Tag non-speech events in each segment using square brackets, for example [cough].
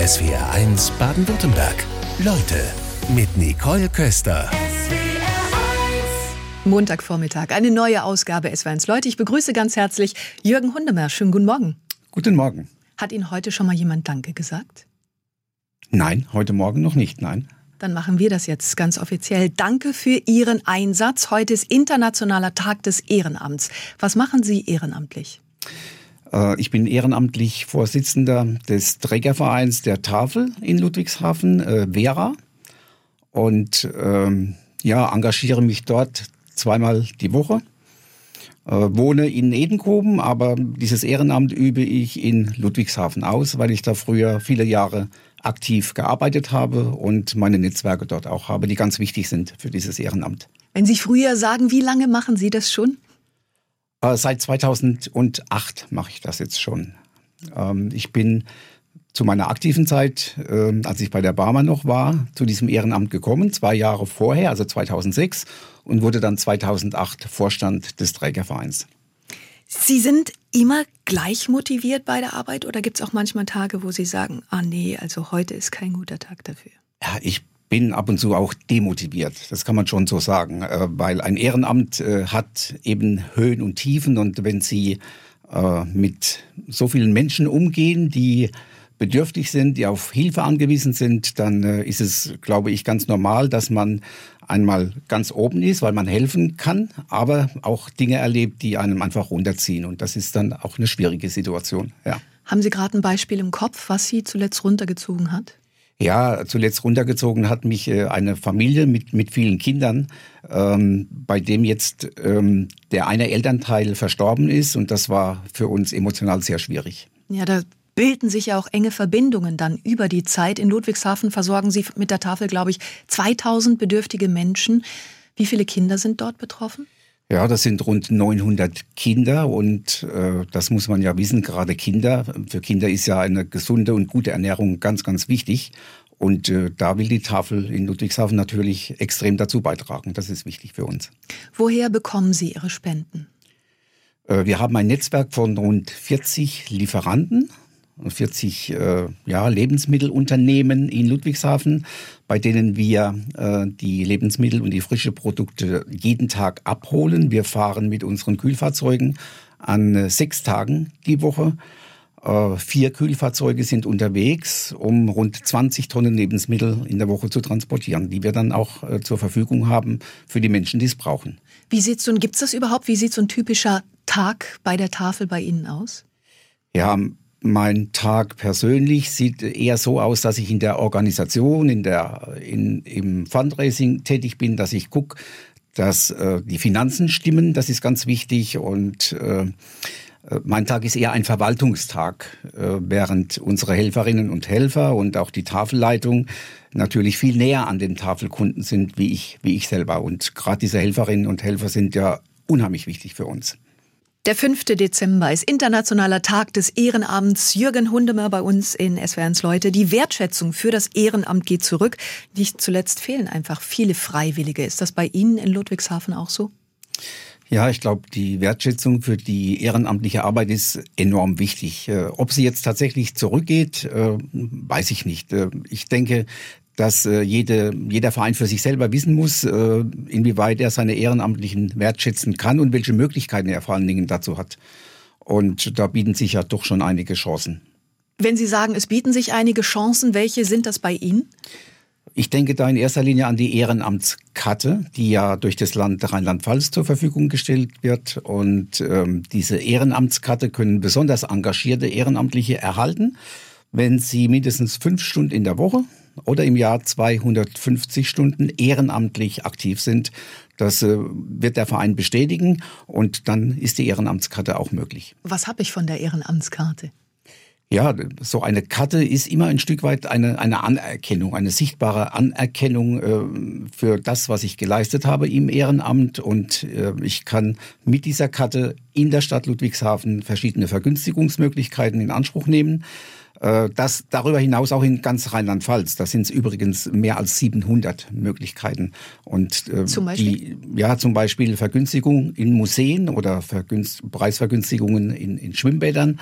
SWR1 Baden-Württemberg. Leute mit Nicole Köster. Montagvormittag, eine neue Ausgabe SW1 Leute. Ich begrüße ganz herzlich Jürgen Hundemer. Schönen guten Morgen. Guten Morgen. Hat Ihnen heute schon mal jemand Danke gesagt? Nein, heute Morgen noch nicht, nein. Dann machen wir das jetzt ganz offiziell. Danke für Ihren Einsatz. Heute ist Internationaler Tag des Ehrenamts. Was machen Sie ehrenamtlich? Äh, ich bin ehrenamtlich Vorsitzender des Trägervereins der Tafel in Ludwigshafen, äh, Vera. Und ähm, ja, engagiere mich dort zweimal die Woche. Äh, wohne in Edenkoben, aber dieses Ehrenamt übe ich in Ludwigshafen aus, weil ich da früher viele Jahre aktiv gearbeitet habe und meine Netzwerke dort auch habe, die ganz wichtig sind für dieses Ehrenamt. Wenn Sie früher sagen, wie lange machen Sie das schon? Äh, seit 2008 mache ich das jetzt schon. Ähm, ich bin zu meiner aktiven Zeit, äh, als ich bei der Barmer noch war, zu diesem Ehrenamt gekommen, zwei Jahre vorher, also 2006, und wurde dann 2008 Vorstand des Trägervereins. Sie sind immer gleich motiviert bei der Arbeit oder gibt es auch manchmal Tage, wo Sie sagen, ah nee, also heute ist kein guter Tag dafür? Ja, ich bin ab und zu auch demotiviert, das kann man schon so sagen, äh, weil ein Ehrenamt äh, hat eben Höhen und Tiefen und wenn Sie äh, mit so vielen Menschen umgehen, die bedürftig sind, die auf Hilfe angewiesen sind, dann ist es, glaube ich, ganz normal, dass man einmal ganz oben ist, weil man helfen kann, aber auch Dinge erlebt, die einem einfach runterziehen. Und das ist dann auch eine schwierige Situation. Ja. Haben Sie gerade ein Beispiel im Kopf, was Sie zuletzt runtergezogen hat? Ja, zuletzt runtergezogen hat mich äh, eine Familie mit, mit vielen Kindern, ähm, bei dem jetzt ähm, der eine Elternteil verstorben ist und das war für uns emotional sehr schwierig. Ja, da bilden sich ja auch enge Verbindungen dann über die Zeit. In Ludwigshafen versorgen Sie mit der Tafel, glaube ich, 2000 bedürftige Menschen. Wie viele Kinder sind dort betroffen? Ja, das sind rund 900 Kinder und äh, das muss man ja wissen, gerade Kinder. Für Kinder ist ja eine gesunde und gute Ernährung ganz, ganz wichtig. Und äh, da will die Tafel in Ludwigshafen natürlich extrem dazu beitragen. Das ist wichtig für uns. Woher bekommen Sie Ihre Spenden? Äh, wir haben ein Netzwerk von rund 40 Lieferanten 40 äh, ja, Lebensmittelunternehmen in Ludwigshafen, bei denen wir äh, die Lebensmittel und die frische Produkte jeden Tag abholen. Wir fahren mit unseren Kühlfahrzeugen an äh, sechs Tagen die Woche. Äh, vier Kühlfahrzeuge sind unterwegs, um rund 20 Tonnen Lebensmittel in der Woche zu transportieren, die wir dann auch äh, zur Verfügung haben für die Menschen, die es brauchen. Wie sieht so ein, gibt's das überhaupt? Wie sieht so ein typischer Tag bei der Tafel bei Ihnen aus? Ja, mein Tag persönlich sieht eher so aus, dass ich in der Organisation, in der, in, im Fundraising tätig bin, dass ich gucke, dass äh, die Finanzen stimmen. Das ist ganz wichtig und äh, mein Tag ist eher ein Verwaltungstag, äh, während unsere Helferinnen und Helfer und auch die Tafelleitung natürlich viel näher an den Tafelkunden sind, wie ich, wie ich selber. Und gerade diese Helferinnen und Helfer sind ja unheimlich wichtig für uns. Der 5. Dezember ist Internationaler Tag des Ehrenamts. Jürgen Hundemer bei uns in SWRs Leute. Die Wertschätzung für das Ehrenamt geht zurück. Nicht zuletzt fehlen einfach viele Freiwillige. Ist das bei Ihnen in Ludwigshafen auch so? Ja, ich glaube, die Wertschätzung für die ehrenamtliche Arbeit ist enorm wichtig. Äh, ob sie jetzt tatsächlich zurückgeht, äh, weiß ich nicht. Äh, ich denke, dass äh, jede, jeder Verein für sich selber wissen muss, äh, inwieweit er seine Ehrenamtlichen wertschätzen kann und welche Möglichkeiten er vor allen Dingen dazu hat. Und da bieten sich ja doch schon einige Chancen. Wenn Sie sagen, es bieten sich einige Chancen, welche sind das bei Ihnen? Ich denke da in erster Linie an die Ehrenamtskarte, die ja durch das Land Rheinland-Pfalz zur Verfügung gestellt wird. Und ähm, diese Ehrenamtskarte können besonders engagierte Ehrenamtliche erhalten, wenn sie mindestens fünf Stunden in der Woche oder im Jahr 250 Stunden ehrenamtlich aktiv sind. Das äh, wird der Verein bestätigen und dann ist die Ehrenamtskarte auch möglich. Was habe ich von der Ehrenamtskarte? Ja, so eine Karte ist immer ein Stück weit eine, eine Anerkennung, eine sichtbare Anerkennung äh, für das, was ich geleistet habe im Ehrenamt. Und äh, ich kann mit dieser Karte in der Stadt Ludwigshafen verschiedene Vergünstigungsmöglichkeiten in Anspruch nehmen. Äh, das darüber hinaus auch in ganz Rheinland-Pfalz. Da sind es übrigens mehr als 700 Möglichkeiten. Und äh, zum Beispiel? Die, ja, zum Beispiel Vergünstigung in Museen oder Vergünst Preisvergünstigungen in, in Schwimmbädern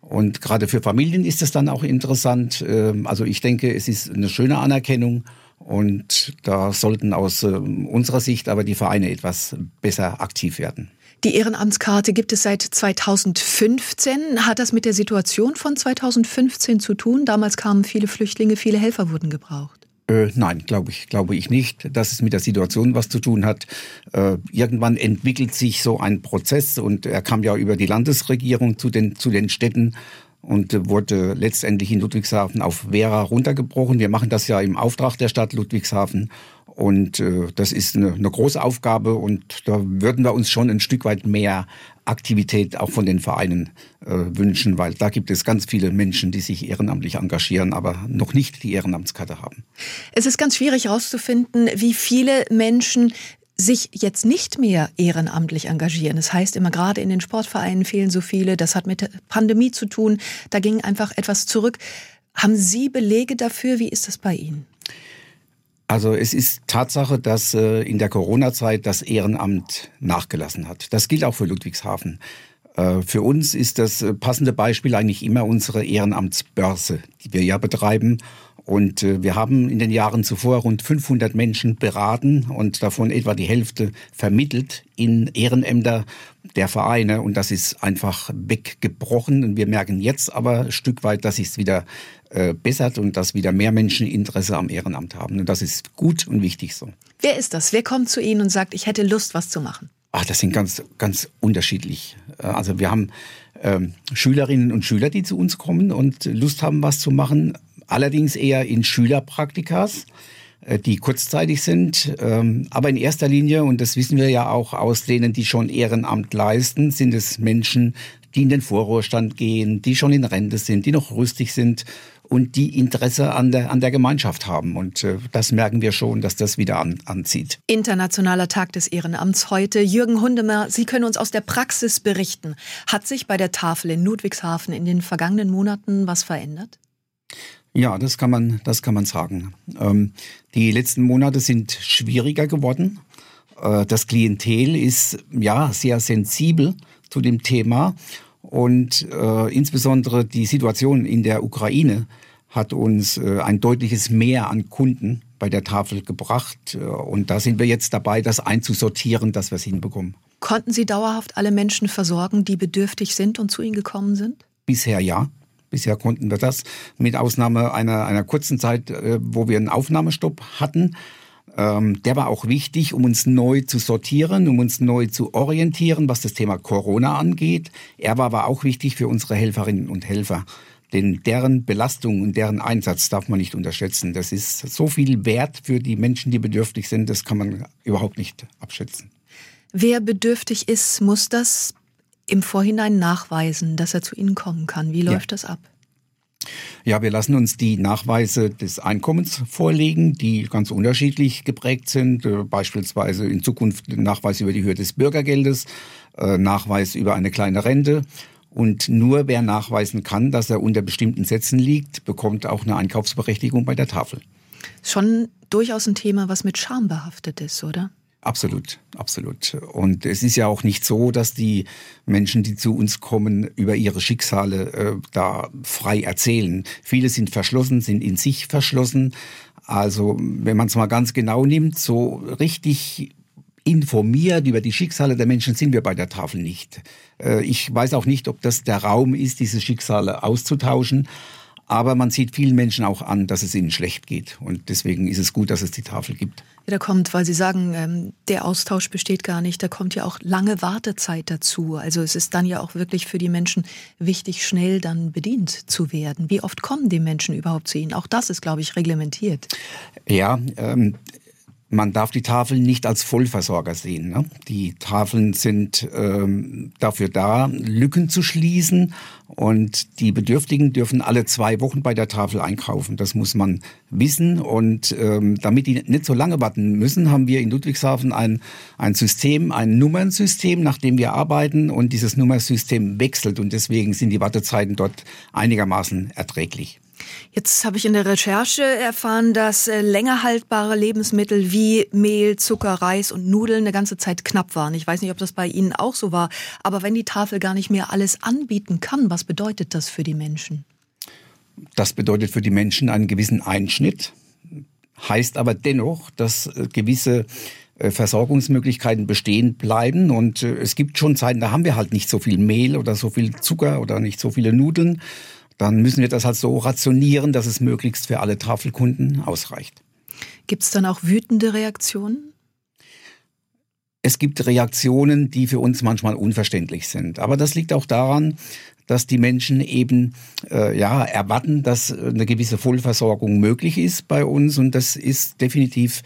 Und gerade für Familien ist es dann auch interessant. Ähm, also ich denke, es ist eine schöne Anerkennung und da sollten aus ähm, unserer Sicht aber die Vereine etwas besser aktiv werden. Die Ehrenamtskarte gibt es seit 2015. Hat das mit der Situation von 2015 zu tun? Damals kamen viele Flüchtlinge, viele Helfer wurden gebraucht. Äh, nein, glaube ich, glaube ich nicht, dass es mit der Situation was zu tun hat. Äh, irgendwann entwickelt sich so ein Prozess und er kam ja über die Landesregierung zu den, zu den Städten und wurde letztendlich in Ludwigshafen auf Vera runtergebrochen. Wir machen das ja im Auftrag der Stadt Ludwigshafen und äh, das ist eine, eine große Aufgabe und da würden wir uns schon ein Stück weit mehr Aktivität auch von den Vereinen äh, wünschen, weil da gibt es ganz viele Menschen, die sich ehrenamtlich engagieren, aber noch nicht die Ehrenamtskarte haben. Es ist ganz schwierig herauszufinden, wie viele Menschen sich jetzt nicht mehr ehrenamtlich engagieren. Das heißt immer gerade in den Sportvereinen fehlen so viele. Das hat mit der Pandemie zu tun. Da ging einfach etwas zurück. Haben Sie Belege dafür? Wie ist das bei Ihnen? Also es ist Tatsache, dass äh, in der Corona-Zeit das Ehrenamt nachgelassen hat. Das gilt auch für Ludwigshafen. Äh, für uns ist das äh, passende Beispiel eigentlich immer unsere Ehrenamtsbörse, die wir ja betreiben und äh, wir haben in den Jahren zuvor rund 500 Menschen beraten und davon etwa die Hälfte vermittelt in Ehrenämter der Vereine. Und das ist einfach weggebrochen. Und wir merken jetzt aber ein Stück weit, dass es wieder äh, bessert und dass wieder mehr Menschen Interesse am Ehrenamt haben. Und das ist gut und wichtig so. Wer ist das? Wer kommt zu Ihnen und sagt, ich hätte Lust, was zu machen? Ach, das sind ganz, ganz unterschiedlich. Äh, also wir haben ähm, Schülerinnen und Schüler, die zu uns kommen und Lust haben, was zu machen allerdings eher in Schülerpraktikas, äh, die kurzzeitig sind. Ähm, aber in erster Linie, und das wissen wir ja auch aus denen, die schon Ehrenamt leisten, sind es Menschen, die in den Vorruhestand gehen, die schon in Rente sind, die noch rüstig sind und die Interesse an der, an der Gemeinschaft haben. Und äh, das merken wir schon, dass das wieder an, anzieht. Internationaler Tag des Ehrenamts heute. Jürgen Hundemer, Sie können uns aus der Praxis berichten. Hat sich bei der Tafel in Ludwigshafen in den vergangenen Monaten was verändert? Ja, das kann man, das kann man sagen. Ähm, die letzten Monate sind schwieriger geworden. Äh, das Klientel ist ja sehr sensibel zu dem Thema und äh, insbesondere die Situation in der Ukraine hat uns äh, ein deutliches Mehr an Kunden bei der Tafel gebracht. Äh, und da sind wir jetzt dabei, das einzusortieren, dass wir es hinbekommen. Konnten Sie dauerhaft alle Menschen versorgen, die bedürftig sind und zu Ihnen gekommen sind? Bisher ja. Bisher konnten wir das mit Ausnahme einer, einer kurzen Zeit, äh, wo wir einen Aufnahmestopp hatten. Ähm, der war auch wichtig, um uns neu zu sortieren, um uns neu zu orientieren, was das Thema Corona angeht. Er war aber auch wichtig für unsere Helferinnen und Helfer. Denn deren Belastung und deren Einsatz darf man nicht unterschätzen. Das ist so viel wert für die Menschen, die bedürftig sind, das kann man überhaupt nicht abschätzen. Wer bedürftig ist, muss das im Vorhinein nachweisen, dass er zu Ihnen kommen kann. Wie läuft ja. das ab? Ja, wir lassen uns die Nachweise des Einkommens vorlegen, die ganz unterschiedlich geprägt sind. Äh, beispielsweise in Zukunft Nachweis über die Höhe des Bürgergeldes, äh, Nachweis über eine kleine Rente. Und nur wer nachweisen kann, dass er unter bestimmten Sätzen liegt, bekommt auch eine Einkaufsberechtigung bei der Tafel. Schon durchaus ein Thema, was mit Scham behaftet ist, oder? Absolut, absolut. Und es ist ja auch nicht so, dass die Menschen, die zu uns kommen, über ihre Schicksale äh, da frei erzählen. Viele sind verschlossen, sind in sich verschlossen. Also wenn man es mal ganz genau nimmt, so richtig informiert über die Schicksale der Menschen sind wir bei der Tafel nicht. Äh, ich weiß auch nicht, ob das der Raum ist, diese Schicksale auszutauschen. Aber man sieht vielen Menschen auch an, dass es ihnen schlecht geht. Und deswegen ist es gut, dass es die Tafel gibt. Ja, da kommt, weil Sie sagen, ähm, der Austausch besteht gar nicht, da kommt ja auch lange Wartezeit dazu. Also es ist dann ja auch wirklich für die Menschen wichtig, schnell dann bedient zu werden. Wie oft kommen die Menschen überhaupt zu Ihnen? Auch das ist, glaube ich, reglementiert. Ja, ähm, man darf die Tafeln nicht als Vollversorger sehen. Ne? Die Tafeln sind ähm, dafür da, Lücken zu schließen und die Bedürftigen dürfen alle zwei Wochen bei der Tafel einkaufen. Das muss man wissen und ähm, damit die nicht so lange warten müssen, haben wir in Ludwigshafen ein, ein System, ein Nummernsystem, nach dem wir arbeiten und dieses Nummernsystem wechselt und deswegen sind die Wartezeiten dort einigermaßen erträglich. Jetzt habe ich in der Recherche erfahren, dass äh, länger haltbare Lebensmittel wie Mehl, Zucker, Reis und Nudeln eine ganze Zeit knapp waren. Ich weiß nicht, ob das bei Ihnen auch so war, aber wenn die Tafel gar nicht mehr alles anbieten kann, was bedeutet das für die Menschen? Das bedeutet für die Menschen einen gewissen Einschnitt, heißt aber dennoch, dass äh, gewisse äh, Versorgungsmöglichkeiten bestehen bleiben. Und es gibt schon Zeiten, da haben wir halt nicht so viel Mehl oder so viel Zucker oder nicht so viele Nudeln dann müssen wir das halt so rationieren, dass es möglichst für alle Tafelkunden ausreicht. Gibt es dann auch wütende Reaktionen? Es gibt Reaktionen, die für uns manchmal unverständlich sind. Aber das liegt auch daran, dass die Menschen eben äh, ja erwarten, dass eine gewisse Vollversorgung möglich ist bei uns und das ist definitiv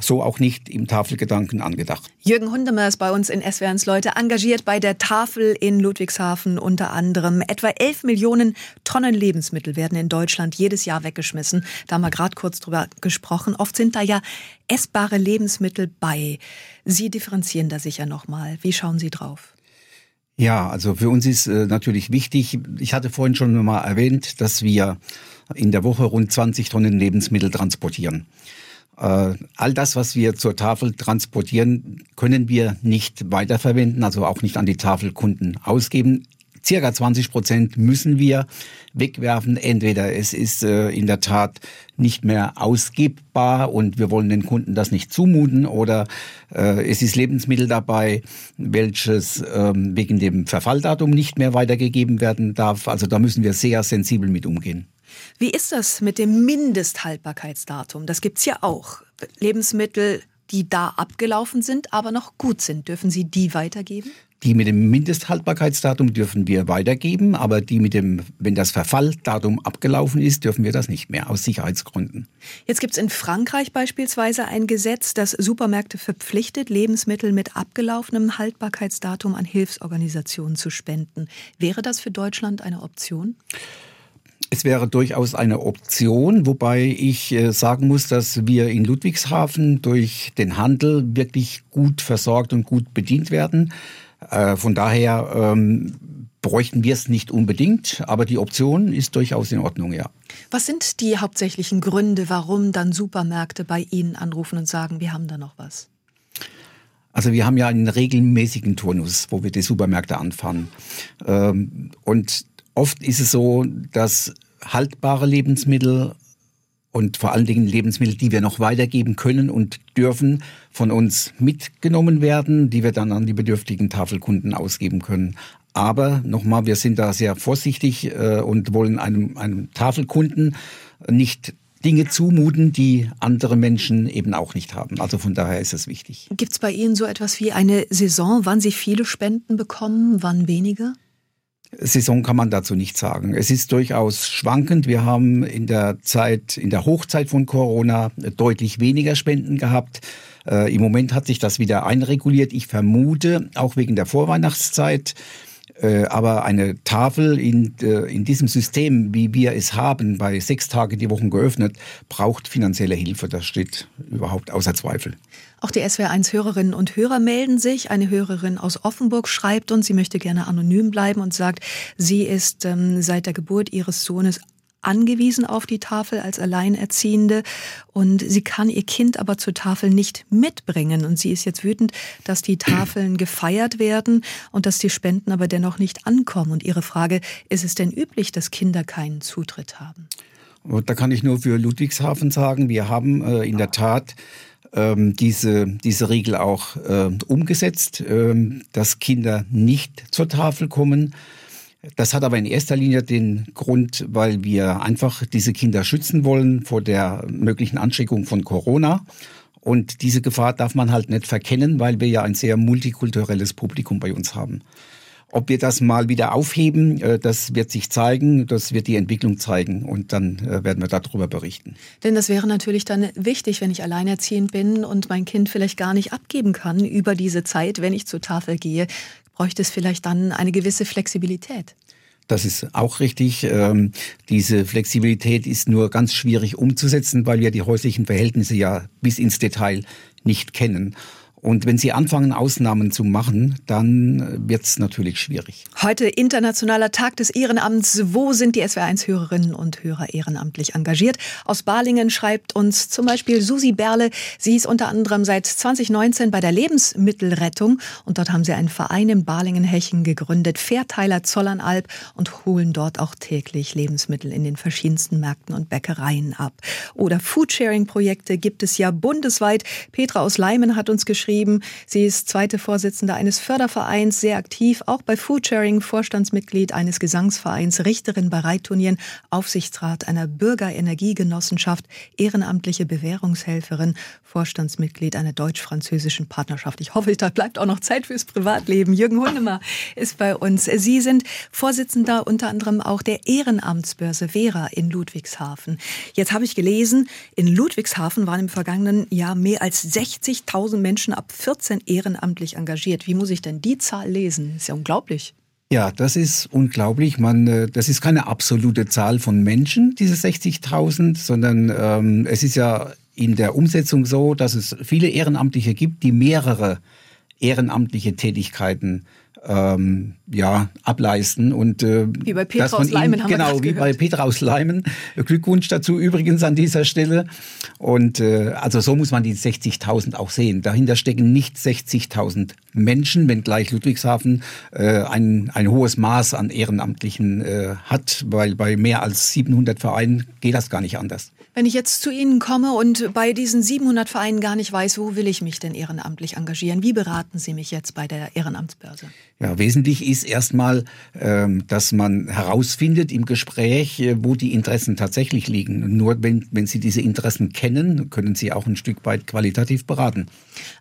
so auch nicht im Tafelgedanken angedacht. Jürgen Hundemer ist bei uns in SWRs Leute engagiert bei der Tafel in Ludwigshafen unter anderem. Etwa 11 Millionen Tonnen Lebensmittel werden in Deutschland jedes Jahr weggeschmissen. Da haben wir gerade kurz drüber gesprochen. Oft sind da ja essbare Lebensmittel bei. Sie differenzieren da sicher nochmal. Wie schauen Sie drauf? Ja, also für uns ist äh, natürlich wichtig, ich hatte vorhin schon mal erwähnt, dass wir in der Woche rund 20 Tonnen Lebensmittel transportieren. Äh, all das, was wir zur Tafel transportieren, können wir nicht weiterverwenden, also auch nicht an die Tafelkunden ausgeben. Circa 20 Prozent müssen wir wegwerfen. Entweder es ist äh, in der Tat nicht mehr ausgebbar und wir wollen den Kunden das nicht zumuten oder äh, es ist Lebensmittel dabei, welches ähm, wegen dem Verfalldatum nicht mehr weitergegeben werden darf. Also da müssen wir sehr sensibel mit umgehen. Wie ist das mit dem Mindesthaltbarkeitsdatum? Das gibt's ja auch. Lebensmittel, die da abgelaufen sind, aber noch gut sind. Dürfen Sie die weitergeben? Die mit dem Mindesthaltbarkeitsdatum dürfen wir weitergeben, aber die mit dem, wenn das Verfalldatum abgelaufen ist, dürfen wir das nicht mehr, aus Sicherheitsgründen. Jetzt gibt es in Frankreich beispielsweise ein Gesetz, das Supermärkte verpflichtet, Lebensmittel mit abgelaufenem Haltbarkeitsdatum an Hilfsorganisationen zu spenden. Wäre das für Deutschland eine Option? Es wäre durchaus eine Option, wobei ich äh, sagen muss, dass wir in Ludwigshafen durch den Handel wirklich gut versorgt und gut bedient werden. Äh, von daher ähm, bräuchten wir es nicht unbedingt, aber die Option ist durchaus in Ordnung, ja. Was sind die hauptsächlichen Gründe, warum dann Supermärkte bei Ihnen anrufen und sagen, wir haben da noch was? Also wir haben ja einen regelmäßigen Turnus, wo wir die Supermärkte anfahren. Ähm, und Oft ist es so, dass haltbare Lebensmittel und vor allen Dingen Lebensmittel, die wir noch weitergeben können und dürfen, von uns mitgenommen werden, die wir dann an die bedürftigen Tafelkunden ausgeben können. Aber nochmal, wir sind da sehr vorsichtig äh, und wollen einem, einem Tafelkunden nicht Dinge zumuten, die andere Menschen eben auch nicht haben. Also von daher ist es wichtig. Gibt es bei Ihnen so etwas wie eine Saison, wann Sie viele Spenden bekommen, wann weniger? Saison kann man dazu nicht sagen. Es ist durchaus schwankend. Wir haben in der Zeit, in der Hochzeit von Corona deutlich weniger Spenden gehabt. Äh, Im Moment hat sich das wieder einreguliert. Ich vermute, auch wegen der Vorweihnachtszeit. Äh, aber eine Tafel in, äh, in diesem System, wie wir es haben, bei sechs Tage die Woche geöffnet, braucht finanzielle Hilfe. Das steht überhaupt außer Zweifel. Auch die SWR1-Hörerinnen und Hörer melden sich. Eine Hörerin aus Offenburg schreibt uns, sie möchte gerne anonym bleiben und sagt, sie ist ähm, seit der Geburt ihres Sohnes angewiesen auf die Tafel als Alleinerziehende und sie kann ihr Kind aber zur Tafel nicht mitbringen und sie ist jetzt wütend, dass die Tafeln gefeiert werden und dass die Spenden aber dennoch nicht ankommen und ihre Frage, ist es denn üblich, dass Kinder keinen Zutritt haben? Da kann ich nur für Ludwigshafen sagen, wir haben äh, in der Tat ähm, diese, diese Regel auch äh, umgesetzt, ähm, dass Kinder nicht zur Tafel kommen. Das hat aber in erster Linie den Grund, weil wir einfach diese Kinder schützen wollen vor der möglichen Ansteckung von Corona. Und diese Gefahr darf man halt nicht verkennen, weil wir ja ein sehr multikulturelles Publikum bei uns haben. Ob wir das mal wieder aufheben, äh, das wird sich zeigen, das wird die Entwicklung zeigen und dann äh, werden wir darüber berichten. Denn das wäre natürlich dann wichtig, wenn ich alleinerziehend bin und mein Kind vielleicht gar nicht abgeben kann über diese Zeit, wenn ich zur Tafel gehe, bräuchte es vielleicht dann eine gewisse Flexibilität. Das ist auch richtig. Ähm, diese Flexibilität ist nur ganz schwierig umzusetzen, weil wir die häuslichen Verhältnisse ja bis ins Detail nicht kennen. Und wenn Sie anfangen, Ausnahmen zu machen, dann wird es natürlich schwierig. Heute internationaler Tag des Ehrenamts. Wo sind die SWR1-Hörerinnen und Hörer ehrenamtlich engagiert? Aus Balingen schreibt uns zum Beispiel Susi Berle. Sie ist unter anderem seit 2019 bei der Lebensmittelrettung und dort haben sie einen Verein in Balingen-Hechen gegründet, Fairteiler Zollernalb und holen dort auch täglich Lebensmittel in den verschiedensten Märkten und Bäckereien ab. Oder Foodsharing-Projekte gibt es ja bundesweit. Petra aus Leimen hat uns geschrieben, geschrieben. Sie ist zweite Vorsitzende eines Fördervereins, sehr aktiv, auch bei Foodsharing, Vorstandsmitglied eines Gesangsvereins, Richterin bei Reitturnieren, Aufsichtsrat einer Bürgerenergiegenossenschaft, ehrenamtliche Bewährungshelferin, Vorstandsmitglied einer deutsch-französischen Partnerschaft. Ich hoffe, da bleibt auch noch Zeit fürs Privatleben. Jürgen Hundemer ist bei uns. Sie sind Vorsitzender unter anderem auch der Ehrenamtsbörse Vera in Ludwigshafen. Jetzt habe ich gelesen, in Ludwigshafen waren im vergangenen Jahr mehr als 60.000 Menschen ab 14 ehrenamtlich engagiert. Wie muss ich denn die Zahl lesen? ist ja unglaublich. Ja, das ist unglaublich. Man, äh, das ist keine absolute Zahl von Menschen, diese 60.000, sondern ähm, es ist ja in der Umsetzung so, dass es viele Ehrenamtliche gibt, die mehrere ehrenamtliche Tätigkeiten ähm, ja, ableisten. Und, äh, wie bei Petra aus Leimen haben Genau, wie bei Petra aus Leimen. Glückwunsch dazu übrigens an dieser Stelle. Und äh, also so muss man die 60.000 auch sehen. Dahinter stecken nicht 60.000 Menschen, wenngleich Ludwigshafen äh, ein, ein hohes Maß an Ehrenamtlichen äh, hat, weil bei mehr als 700 Vereinen geht das gar nicht anders. Wenn ich jetzt zu Ihnen komme und bei diesen 700 Vereinen gar nicht weiß, wo will ich mich denn ehrenamtlich engagieren, wie beraten Sie mich jetzt bei der Ehrenamtsbörse? Ja, wesentlich ist erstmal, ähm, dass man herausfindet im Gespräch, äh, wo die Interessen tatsächlich liegen. nur wenn, wenn Sie diese Interessen kennen, können Sie auch ein Stück weit qualitativ beraten.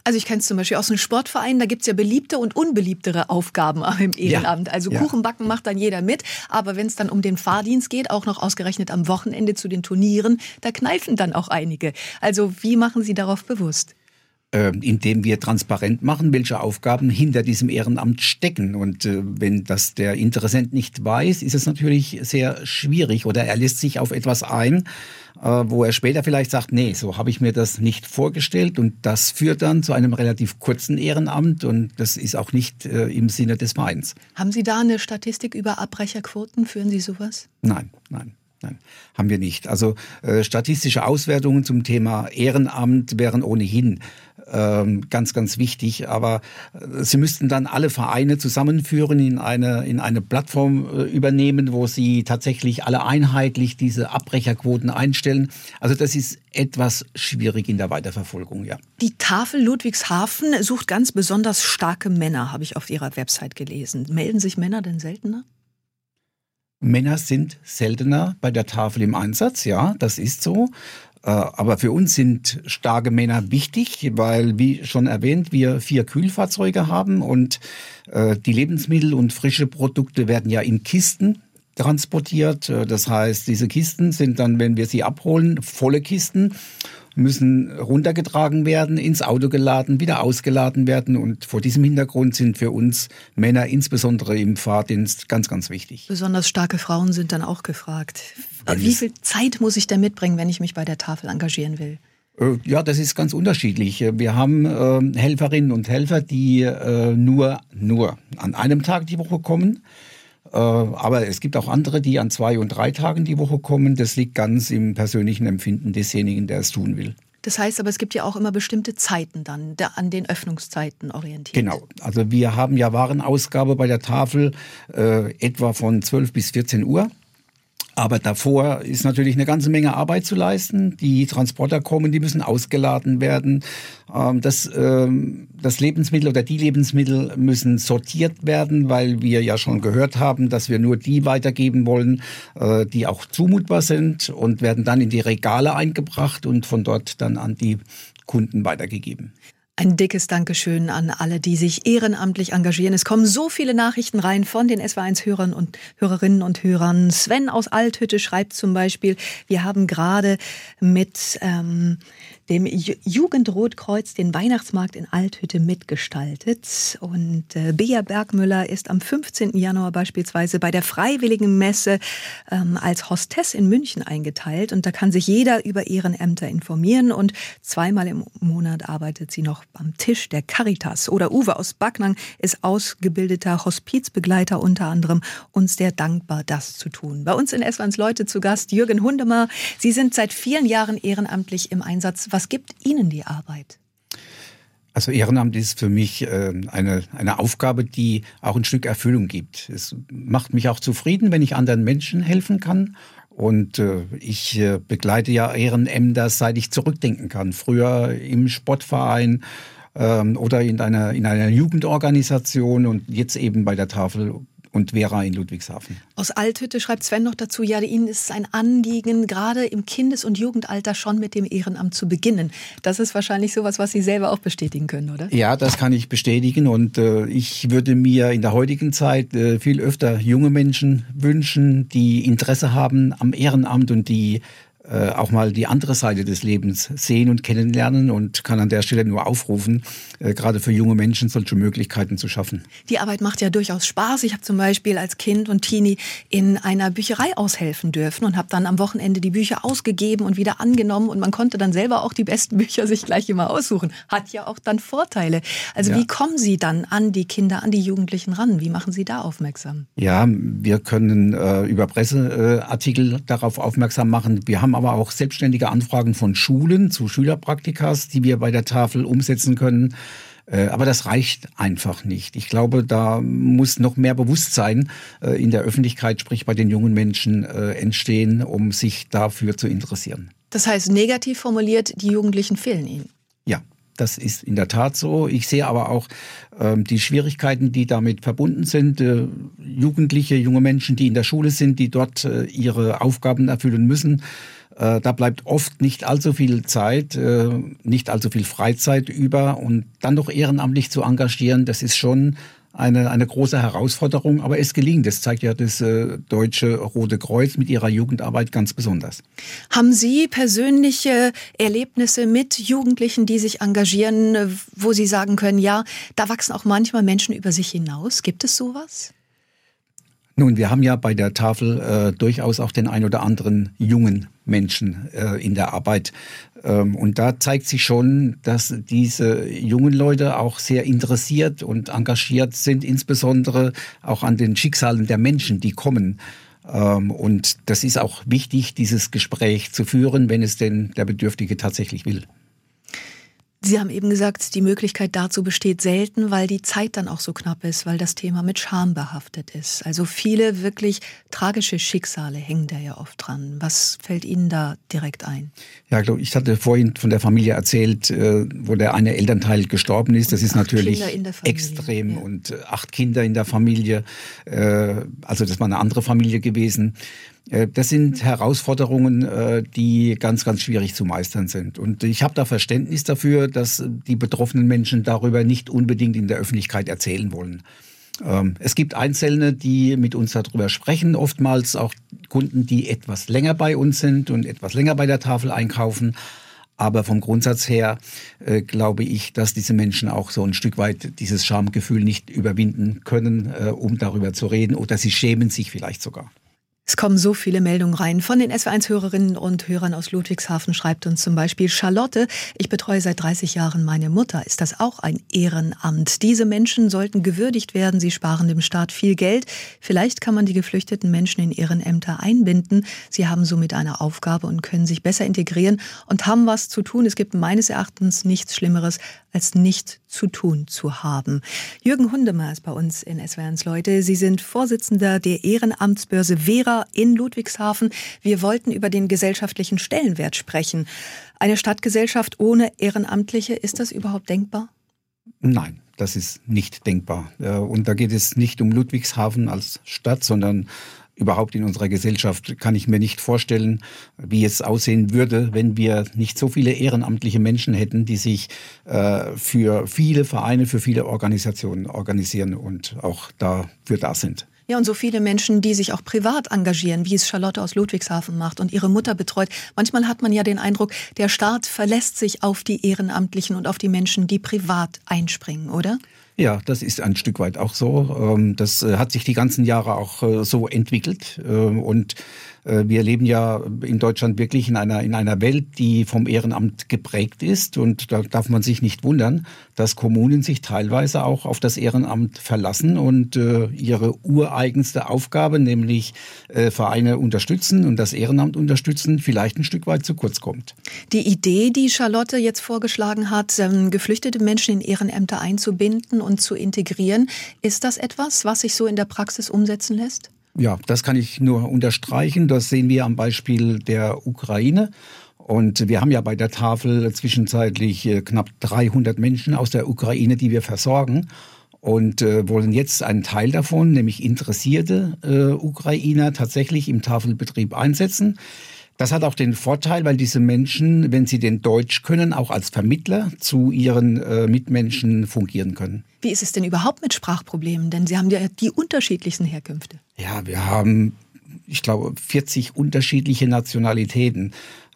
Also ich kenne es zum Beispiel aus einem Sportverein, da gibt es ja beliebte und unbeliebtere Aufgaben [laughs] im Ehrenamt. Ja. Also Kuchenbacken macht dann jeder mit, aber wenn es dann um den Fahrdienst geht, auch noch ausgerechnet am Wochenende zu den Turnieren, da kneifen dann auch einige. Also wie machen Sie darauf bewusst? Äh, indem wir transparent machen, welche Aufgaben hinter diesem Ehrenamt stecken. Und äh, wenn das der Interessent nicht weiß, ist es natürlich sehr schwierig oder er lässt sich auf etwas ein, äh, wo er später vielleicht sagt, nee, so habe ich mir das nicht vorgestellt und das führt dann zu einem relativ kurzen Ehrenamt und das ist auch nicht äh, im Sinne des Vereins. Haben Sie da eine Statistik über Abbrecherquoten? Führen Sie sowas? Nein, nein. Nein, haben wir nicht. Also äh, statistische Auswertungen zum Thema Ehrenamt wären ohnehin ähm, ganz, ganz wichtig. Aber äh, Sie müssten dann alle Vereine zusammenführen, in eine, in eine Plattform äh, übernehmen, wo Sie tatsächlich alle einheitlich diese Abbrecherquoten einstellen. Also das ist etwas schwierig in der Weiterverfolgung, ja. Die Tafel Ludwigshafen sucht ganz besonders starke Männer, habe ich auf Ihrer Website gelesen. Melden sich Männer denn seltener? Männer sind seltener bei der Tafel im Einsatz, ja, das ist so. Äh, aber für uns sind starke Männer wichtig, weil, wie schon erwähnt, wir vier Kühlfahrzeuge haben und äh, die Lebensmittel und frische Produkte werden ja in Kisten transportiert. Äh, das heißt, diese Kisten sind dann, wenn wir sie abholen, volle Kisten müssen runtergetragen werden, ins Auto geladen, wieder ausgeladen werden. Und vor diesem Hintergrund sind für uns Männer, insbesondere im Fahrdienst, ganz, ganz wichtig. Besonders starke Frauen sind dann auch gefragt. Wie viel Zeit muss ich denn mitbringen, wenn ich mich bei der Tafel engagieren will? Äh, ja, das ist ganz unterschiedlich. Wir haben äh, Helferinnen und Helfer, die äh, nur, nur an einem Tag die Woche kommen. Äh, aber es gibt auch andere, die an zwei und drei Tagen die Woche kommen. Das liegt ganz im persönlichen Empfinden desjenigen, der es tun will. Das heißt aber, es gibt ja auch immer bestimmte Zeiten dann, an den Öffnungszeiten orientiert. Genau. Also wir haben ja Warenausgabe bei der Tafel äh, etwa von 12 bis 14 Uhr. Aber davor ist natürlich eine ganze Menge Arbeit zu leisten. Die Transporter kommen, die müssen ausgeladen werden. Ähm, das, ähm, das Lebensmittel oder die Lebensmittel müssen sortiert werden, weil wir ja schon gehört haben, dass wir nur die weitergeben wollen, äh, die auch zumutbar sind und werden dann in die Regale eingebracht und von dort dann an die Kunden weitergegeben. Ein dickes Dankeschön an alle, die sich ehrenamtlich engagieren. Es kommen so viele Nachrichten rein von den SW1-Hörern und Hörerinnen und Hörern. Sven aus Althütte schreibt zum Beispiel, wir haben gerade mit ähm, dem Jugendrotkreuz den Weihnachtsmarkt in Althütte mitgestaltet. Und äh, Bea Bergmüller ist am 15. Januar beispielsweise bei der Freiwilligen Messe ähm, als Hostess in München eingeteilt. Und da kann sich jeder über Ehrenämter informieren. Und zweimal im Monat arbeitet sie noch am Tisch der Caritas. Oder Uwe aus Backnang ist ausgebildeter Hospizbegleiter unter anderem uns sehr dankbar, das zu tun. Bei uns in S1 Leute zu Gast Jürgen Hundemer. Sie sind seit vielen Jahren ehrenamtlich im Einsatz. Was gibt Ihnen die Arbeit? Also Ehrenamt ist für mich äh, eine, eine Aufgabe, die auch ein Stück Erfüllung gibt. Es macht mich auch zufrieden, wenn ich anderen Menschen helfen kann. Und äh, ich äh, begleite ja Ehrenämter, seit ich zurückdenken kann. Früher im Sportverein ähm, oder in einer, in einer Jugendorganisation und jetzt eben bei der Tafel und Vera in Ludwigshafen. Aus Althütte schreibt Sven noch dazu, ja, Ihnen ist es ein Anliegen, gerade im Kindes- und Jugendalter schon mit dem Ehrenamt zu beginnen. Das ist wahrscheinlich sowas, was Sie selber auch bestätigen können, oder? Ja, das kann ich bestätigen und äh, ich würde mir in der heutigen Zeit äh, viel öfter junge Menschen wünschen, die Interesse haben am Ehrenamt und die äh, auch mal die andere Seite des Lebens sehen und kennenlernen und kann an der Stelle nur aufrufen, äh, gerade für junge Menschen solche Möglichkeiten zu schaffen. Die Arbeit macht ja durchaus Spaß. Ich habe zum Beispiel als Kind und Teenie in einer Bücherei aushelfen dürfen und habe dann am Wochenende die Bücher ausgegeben und wieder angenommen und man konnte dann selber auch die besten [laughs] Bücher sich gleich immer aussuchen. Hat ja auch dann Vorteile. Also ja. wie kommen Sie dann an die Kinder, an die Jugendlichen ran? Wie machen Sie da aufmerksam? Ja, wir können äh, über Presseartikel darauf aufmerksam machen. Wir haben aber auch selbstständige Anfragen von Schulen zu Schülerpraktikas, die wir bei der Tafel umsetzen können. Äh, aber das reicht einfach nicht. Ich glaube, da muss noch mehr Bewusstsein äh, in der Öffentlichkeit, sprich bei den jungen Menschen, äh, entstehen, um sich dafür zu interessieren. Das heißt, negativ formuliert, die Jugendlichen fehlen Ihnen. Ja, das ist in der Tat so. Ich sehe aber auch ähm, die Schwierigkeiten, die damit verbunden sind. Äh, Jugendliche, junge Menschen, die in der Schule sind, die dort äh, ihre Aufgaben erfüllen müssen. Äh, da bleibt oft nicht allzu viel Zeit, äh, nicht allzu viel Freizeit über und dann noch ehrenamtlich zu engagieren, das ist schon eine, eine große Herausforderung, aber es gelingt. Das zeigt ja das äh, Deutsche Rote Kreuz mit ihrer Jugendarbeit ganz besonders. Haben Sie persönliche Erlebnisse mit Jugendlichen, die sich engagieren, wo Sie sagen können, ja, da wachsen auch manchmal Menschen über sich hinaus? Gibt es sowas? Nun, wir haben ja bei der Tafel äh, durchaus auch den ein oder anderen jungen Menschen äh, in der Arbeit. Ähm, und da zeigt sich schon, dass diese jungen Leute auch sehr interessiert und engagiert sind, insbesondere auch an den Schicksalen der Menschen, die kommen. Ähm, und das ist auch wichtig, dieses Gespräch zu führen, wenn es denn der Bedürftige tatsächlich will. Sie haben eben gesagt, die Möglichkeit dazu besteht selten, weil die Zeit dann auch so knapp ist, weil das Thema mit Scham behaftet ist. Also viele wirklich tragische Schicksale hängen da ja oft dran. Was fällt Ihnen da direkt ein? Ja, ich hatte vorhin von der Familie erzählt, äh, wo der eine Elternteil gestorben ist. Das ist natürlich extrem ja. und äh, acht Kinder in der Familie. Äh, also das war eine andere Familie gewesen. Äh, das sind Herausforderungen, äh, die ganz, ganz schwierig zu meistern sind. Und ich habe da Verständnis dafür, dass die betroffenen Menschen darüber nicht unbedingt in der Öffentlichkeit erzählen wollen. Ähm, es gibt Einzelne, die mit uns darüber sprechen, oftmals auch Kunden, die etwas länger bei uns sind und etwas länger bei der Tafel einkaufen. Aber vom Grundsatz her äh, glaube ich, dass diese Menschen auch so ein Stück weit dieses Schamgefühl nicht überwinden können, äh, um darüber zu reden, oder sie schämen sich vielleicht sogar. Es kommen so viele Meldungen rein. Von den SW1-Hörerinnen und Hörern aus Ludwigshafen schreibt uns zum Beispiel Charlotte, ich betreue seit 30 Jahren meine Mutter. Ist das auch ein Ehrenamt? Diese Menschen sollten gewürdigt werden. Sie sparen dem Staat viel Geld. Vielleicht kann man die geflüchteten Menschen in Ehrenämter einbinden. Sie haben somit eine Aufgabe und können sich besser integrieren und haben was zu tun. Es gibt meines Erachtens nichts Schlimmeres, als nicht zu tun zu haben. Jürgen Hundemer ist bei uns in SWRs Leute. Sie sind Vorsitzender der Ehrenamtsbörse Vera in Ludwigshafen. Wir wollten über den gesellschaftlichen Stellenwert sprechen. Eine Stadtgesellschaft ohne Ehrenamtliche, ist das überhaupt denkbar? Nein, das ist nicht denkbar. Und da geht es nicht um Ludwigshafen als Stadt, sondern überhaupt in unserer Gesellschaft kann ich mir nicht vorstellen, wie es aussehen würde, wenn wir nicht so viele ehrenamtliche Menschen hätten, die sich äh, für viele Vereine, für viele Organisationen organisieren und auch dafür da sind. Ja, und so viele Menschen, die sich auch privat engagieren, wie es Charlotte aus Ludwigshafen macht und ihre Mutter betreut. Manchmal hat man ja den Eindruck, der Staat verlässt sich auf die Ehrenamtlichen und auf die Menschen, die privat einspringen, oder? Ja, das ist ein Stück weit auch so. Ähm, das äh, hat sich die ganzen Jahre auch äh, so entwickelt. Ähm, und wir leben ja in Deutschland wirklich in einer, in einer Welt, die vom Ehrenamt geprägt ist. Und da darf man sich nicht wundern, dass Kommunen sich teilweise auch auf das Ehrenamt verlassen und äh, ihre ureigenste Aufgabe, nämlich äh, Vereine unterstützen und das Ehrenamt unterstützen, vielleicht ein Stück weit zu kurz kommt. Die Idee, die Charlotte jetzt vorgeschlagen hat, ähm, geflüchtete Menschen in Ehrenämter einzubinden und zu integrieren, ist das etwas, was sich so in der Praxis umsetzen lässt? Ja, das kann ich nur unterstreichen. Das sehen wir am Beispiel der Ukraine. Und wir haben ja bei der Tafel zwischenzeitlich äh, knapp 300 Menschen aus der Ukraine, die wir versorgen und äh, wollen jetzt einen Teil davon, nämlich interessierte äh, Ukrainer, tatsächlich im Tafelbetrieb einsetzen. Das hat auch den Vorteil, weil diese Menschen, wenn sie den Deutsch können, auch als Vermittler zu ihren äh, Mitmenschen fungieren können. Wie ist es denn überhaupt mit Sprachproblemen? Denn Sie haben ja die unterschiedlichsten Herkünfte. Ja, wir haben, ich glaube, 40 unterschiedliche Nationalitäten.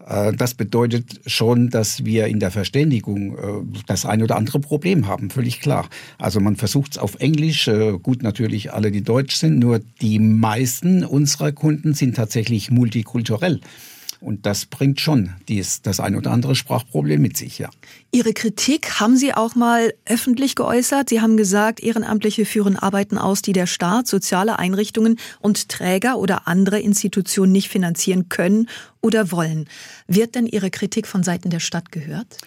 Äh, das bedeutet schon, dass wir in der Verständigung äh, das ein oder andere Problem haben, völlig klar. Also man versucht es auf Englisch, äh, gut natürlich alle, die deutsch sind, nur die meisten unserer Kunden sind tatsächlich multikulturell. Und das bringt schon dies, das ein oder andere Sprachproblem mit sich, ja. Ihre Kritik haben Sie auch mal öffentlich geäußert. Sie haben gesagt, Ehrenamtliche führen Arbeiten aus, die der Staat, soziale Einrichtungen und Träger oder andere Institutionen nicht finanzieren können oder wollen. Wird denn Ihre Kritik von Seiten der Stadt gehört?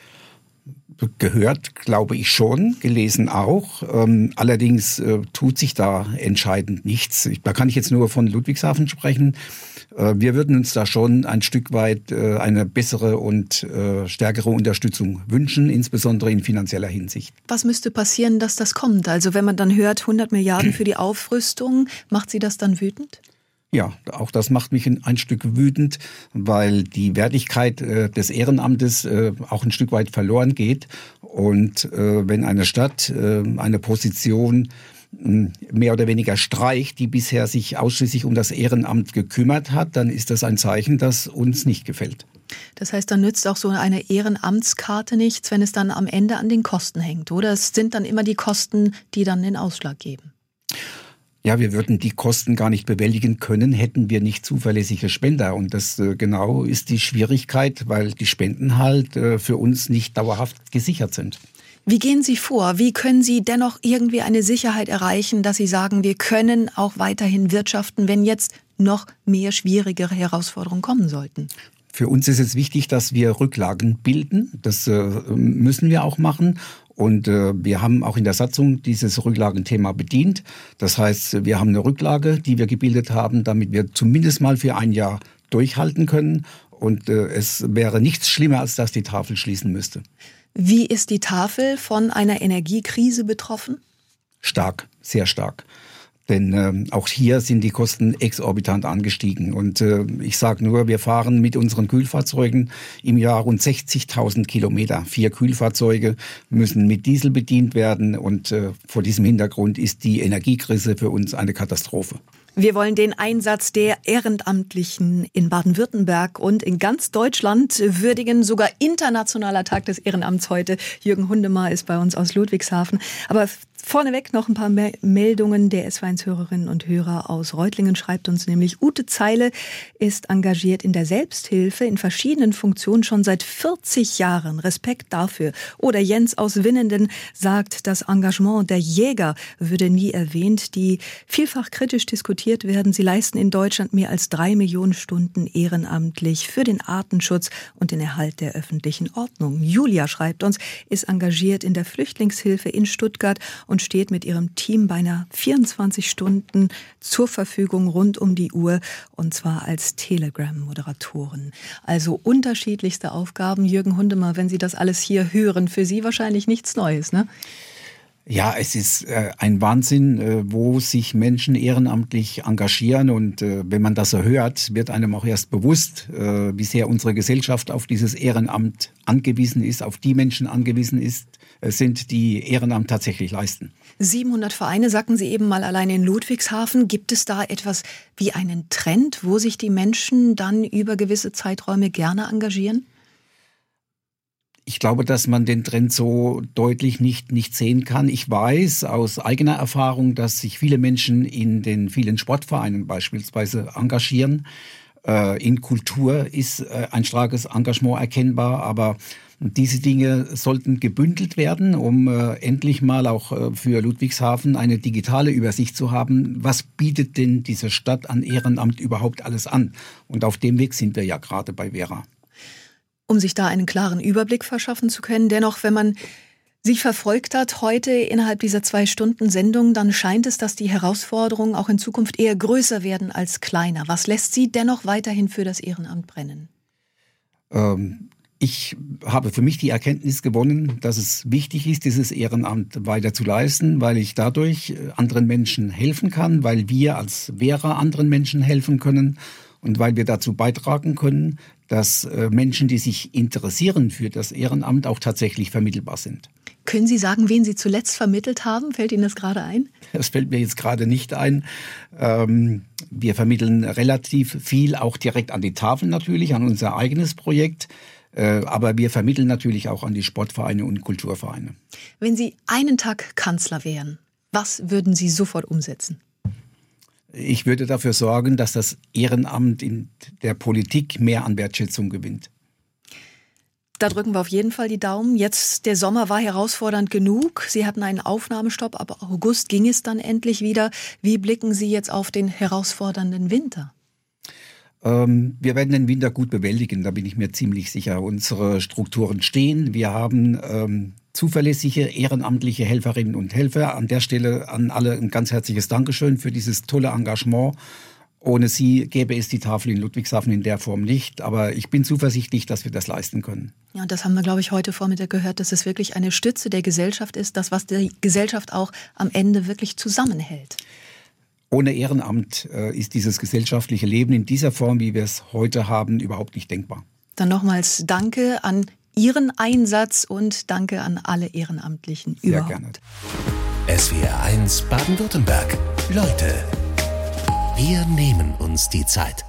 Gehört, glaube ich schon, gelesen auch. Ähm, allerdings äh, tut sich da entscheidend nichts. Ich, da kann ich jetzt nur von Ludwigshafen sprechen. Äh, wir würden uns da schon ein Stück weit äh, eine bessere und äh, stärkere Unterstützung wünschen, insbesondere in finanzieller Hinsicht. Was müsste passieren, dass das kommt? Also wenn man dann hört, 100 Milliarden für die Aufrüstung, macht Sie das dann wütend? Ja, auch das macht mich ein Stück wütend, weil die Wertigkeit äh, des Ehrenamtes äh, auch ein Stück weit verloren geht. Und äh, wenn eine Stadt äh, eine Position hm, mehr oder weniger streicht, die bisher sich ausschließlich um das Ehrenamt gekümmert hat, dann ist das ein Zeichen, das uns nicht gefällt. Das heißt, dann nützt auch so eine Ehrenamtskarte nichts, wenn es dann am Ende an den Kosten hängt, oder? Es sind dann immer die Kosten, die dann den Ausschlag geben. Ja, wir würden die Kosten gar nicht bewältigen können, hätten wir nicht zuverlässige Spender. Und das äh, genau ist die Schwierigkeit, weil die Spenden halt äh, für uns nicht dauerhaft gesichert sind. Wie gehen Sie vor? Wie können Sie dennoch irgendwie eine Sicherheit erreichen, dass Sie sagen, wir können auch weiterhin wirtschaften, wenn jetzt noch mehr schwierigere Herausforderungen kommen sollten? Für uns ist es wichtig, dass wir Rücklagen bilden. Das äh, müssen wir auch machen. Und äh, wir haben auch in der Satzung dieses Rücklagenthema bedient. Das heißt, wir haben eine Rücklage, die wir gebildet haben, damit wir zumindest mal für ein Jahr durchhalten können. Und äh, es wäre nichts schlimmer, als dass die Tafel schließen müsste. Wie ist die Tafel von einer Energiekrise betroffen? Stark, sehr stark. Denn äh, auch hier sind die Kosten exorbitant angestiegen. Und äh, ich sage nur, wir fahren mit unseren Kühlfahrzeugen im Jahr rund 60.000 Kilometer. Vier Kühlfahrzeuge müssen mit Diesel bedient werden. Und äh, vor diesem Hintergrund ist die Energiekrise für uns eine Katastrophe. Wir wollen den Einsatz der Ehrenamtlichen in Baden-Württemberg und in ganz Deutschland würdigen. Sogar internationaler Tag des Ehrenamts heute. Jürgen Hundemar ist bei uns aus Ludwigshafen. Aber Vorneweg noch ein paar Meldungen der S1-Hörerinnen und Hörer aus Reutlingen schreibt uns nämlich, Ute Zeile ist engagiert in der Selbsthilfe in verschiedenen Funktionen schon seit 40 Jahren. Respekt dafür. Oder Jens aus Winnenden sagt, das Engagement der Jäger würde nie erwähnt, die vielfach kritisch diskutiert werden. Sie leisten in Deutschland mehr als drei Millionen Stunden ehrenamtlich für den Artenschutz und den Erhalt der öffentlichen Ordnung. Julia schreibt uns, ist engagiert in der Flüchtlingshilfe in Stuttgart und und steht mit ihrem Team beinahe 24 Stunden zur Verfügung rund um die Uhr und zwar als Telegram-Moderatoren. Also unterschiedlichste Aufgaben. Jürgen Hundemer, wenn Sie das alles hier hören, für Sie wahrscheinlich nichts Neues, ne? Ja, es ist äh, ein Wahnsinn, äh, wo sich Menschen ehrenamtlich engagieren. Und äh, wenn man das so hört, wird einem auch erst bewusst, äh, wie sehr unsere Gesellschaft auf dieses Ehrenamt angewiesen ist, auf die Menschen angewiesen ist, äh, sind, die Ehrenamt tatsächlich leisten. 700 Vereine, sagten Sie eben mal allein in Ludwigshafen. Gibt es da etwas wie einen Trend, wo sich die Menschen dann über gewisse Zeiträume gerne engagieren? Ich glaube, dass man den Trend so deutlich nicht, nicht sehen kann. Ich weiß aus eigener Erfahrung, dass sich viele Menschen in den vielen Sportvereinen beispielsweise engagieren. Äh, in Kultur ist äh, ein starkes Engagement erkennbar, aber diese Dinge sollten gebündelt werden, um äh, endlich mal auch äh, für Ludwigshafen eine digitale Übersicht zu haben. Was bietet denn diese Stadt an Ehrenamt überhaupt alles an? Und auf dem Weg sind wir ja gerade bei Vera. Um sich da einen klaren Überblick verschaffen zu können, dennoch, wenn man Sie verfolgt hat heute innerhalb dieser zwei Stunden Sendung, dann scheint es, dass die Herausforderungen auch in Zukunft eher größer werden als kleiner. Was lässt Sie dennoch weiterhin für das Ehrenamt brennen? Ähm, ich habe für mich die Erkenntnis gewonnen, dass es wichtig ist, dieses Ehrenamt weiter zu leisten, weil ich dadurch äh, anderen Menschen helfen kann, weil wir als Vera anderen Menschen helfen können und weil wir dazu beitragen können, dass äh, Menschen, die sich interessieren für das Ehrenamt, auch tatsächlich vermittelbar sind. Können Sie sagen, wen Sie zuletzt vermittelt haben? Fällt Ihnen das gerade ein? Das fällt mir jetzt gerade nicht ein. Ähm, wir vermitteln relativ viel, auch direkt an die Tafel natürlich, an unser eigenes Projekt. Äh, aber wir vermitteln natürlich auch an die Sportvereine und Kulturvereine. Wenn Sie einen Tag Kanzler wären, was würden Sie sofort umsetzen? Ich würde dafür sorgen, dass das Ehrenamt in der Politik mehr an Wertschätzung gewinnt. Da drücken wir auf jeden Fall die Daumen. Jetzt, der Sommer war herausfordernd genug. Sie hatten einen Aufnahmestopp, aber August ging es dann endlich wieder. Wie blicken Sie jetzt auf den herausfordernden Winter? Ähm, wir werden den Winter gut bewältigen, da bin ich mir ziemlich sicher. Unsere Strukturen stehen. Wir haben ähm, zuverlässige ehrenamtliche Helferinnen und Helfer. An der Stelle an alle ein ganz herzliches Dankeschön für dieses tolle Engagement. Ohne sie gäbe es die Tafel in Ludwigshafen in der Form nicht. Aber ich bin zuversichtlich, dass wir das leisten können. Ja, und das haben wir, glaube ich, heute Vormittag gehört, dass es wirklich eine Stütze der Gesellschaft ist, das, was die Gesellschaft auch am Ende wirklich zusammenhält. Ohne Ehrenamt äh, ist dieses gesellschaftliche Leben in dieser Form, wie wir es heute haben, überhaupt nicht denkbar. Dann nochmals Danke an Ihren Einsatz und danke an alle Ehrenamtlichen Sehr überhaupt. gerne. SWR 1 Baden-Württemberg. Leute, wir nehmen uns die Zeit.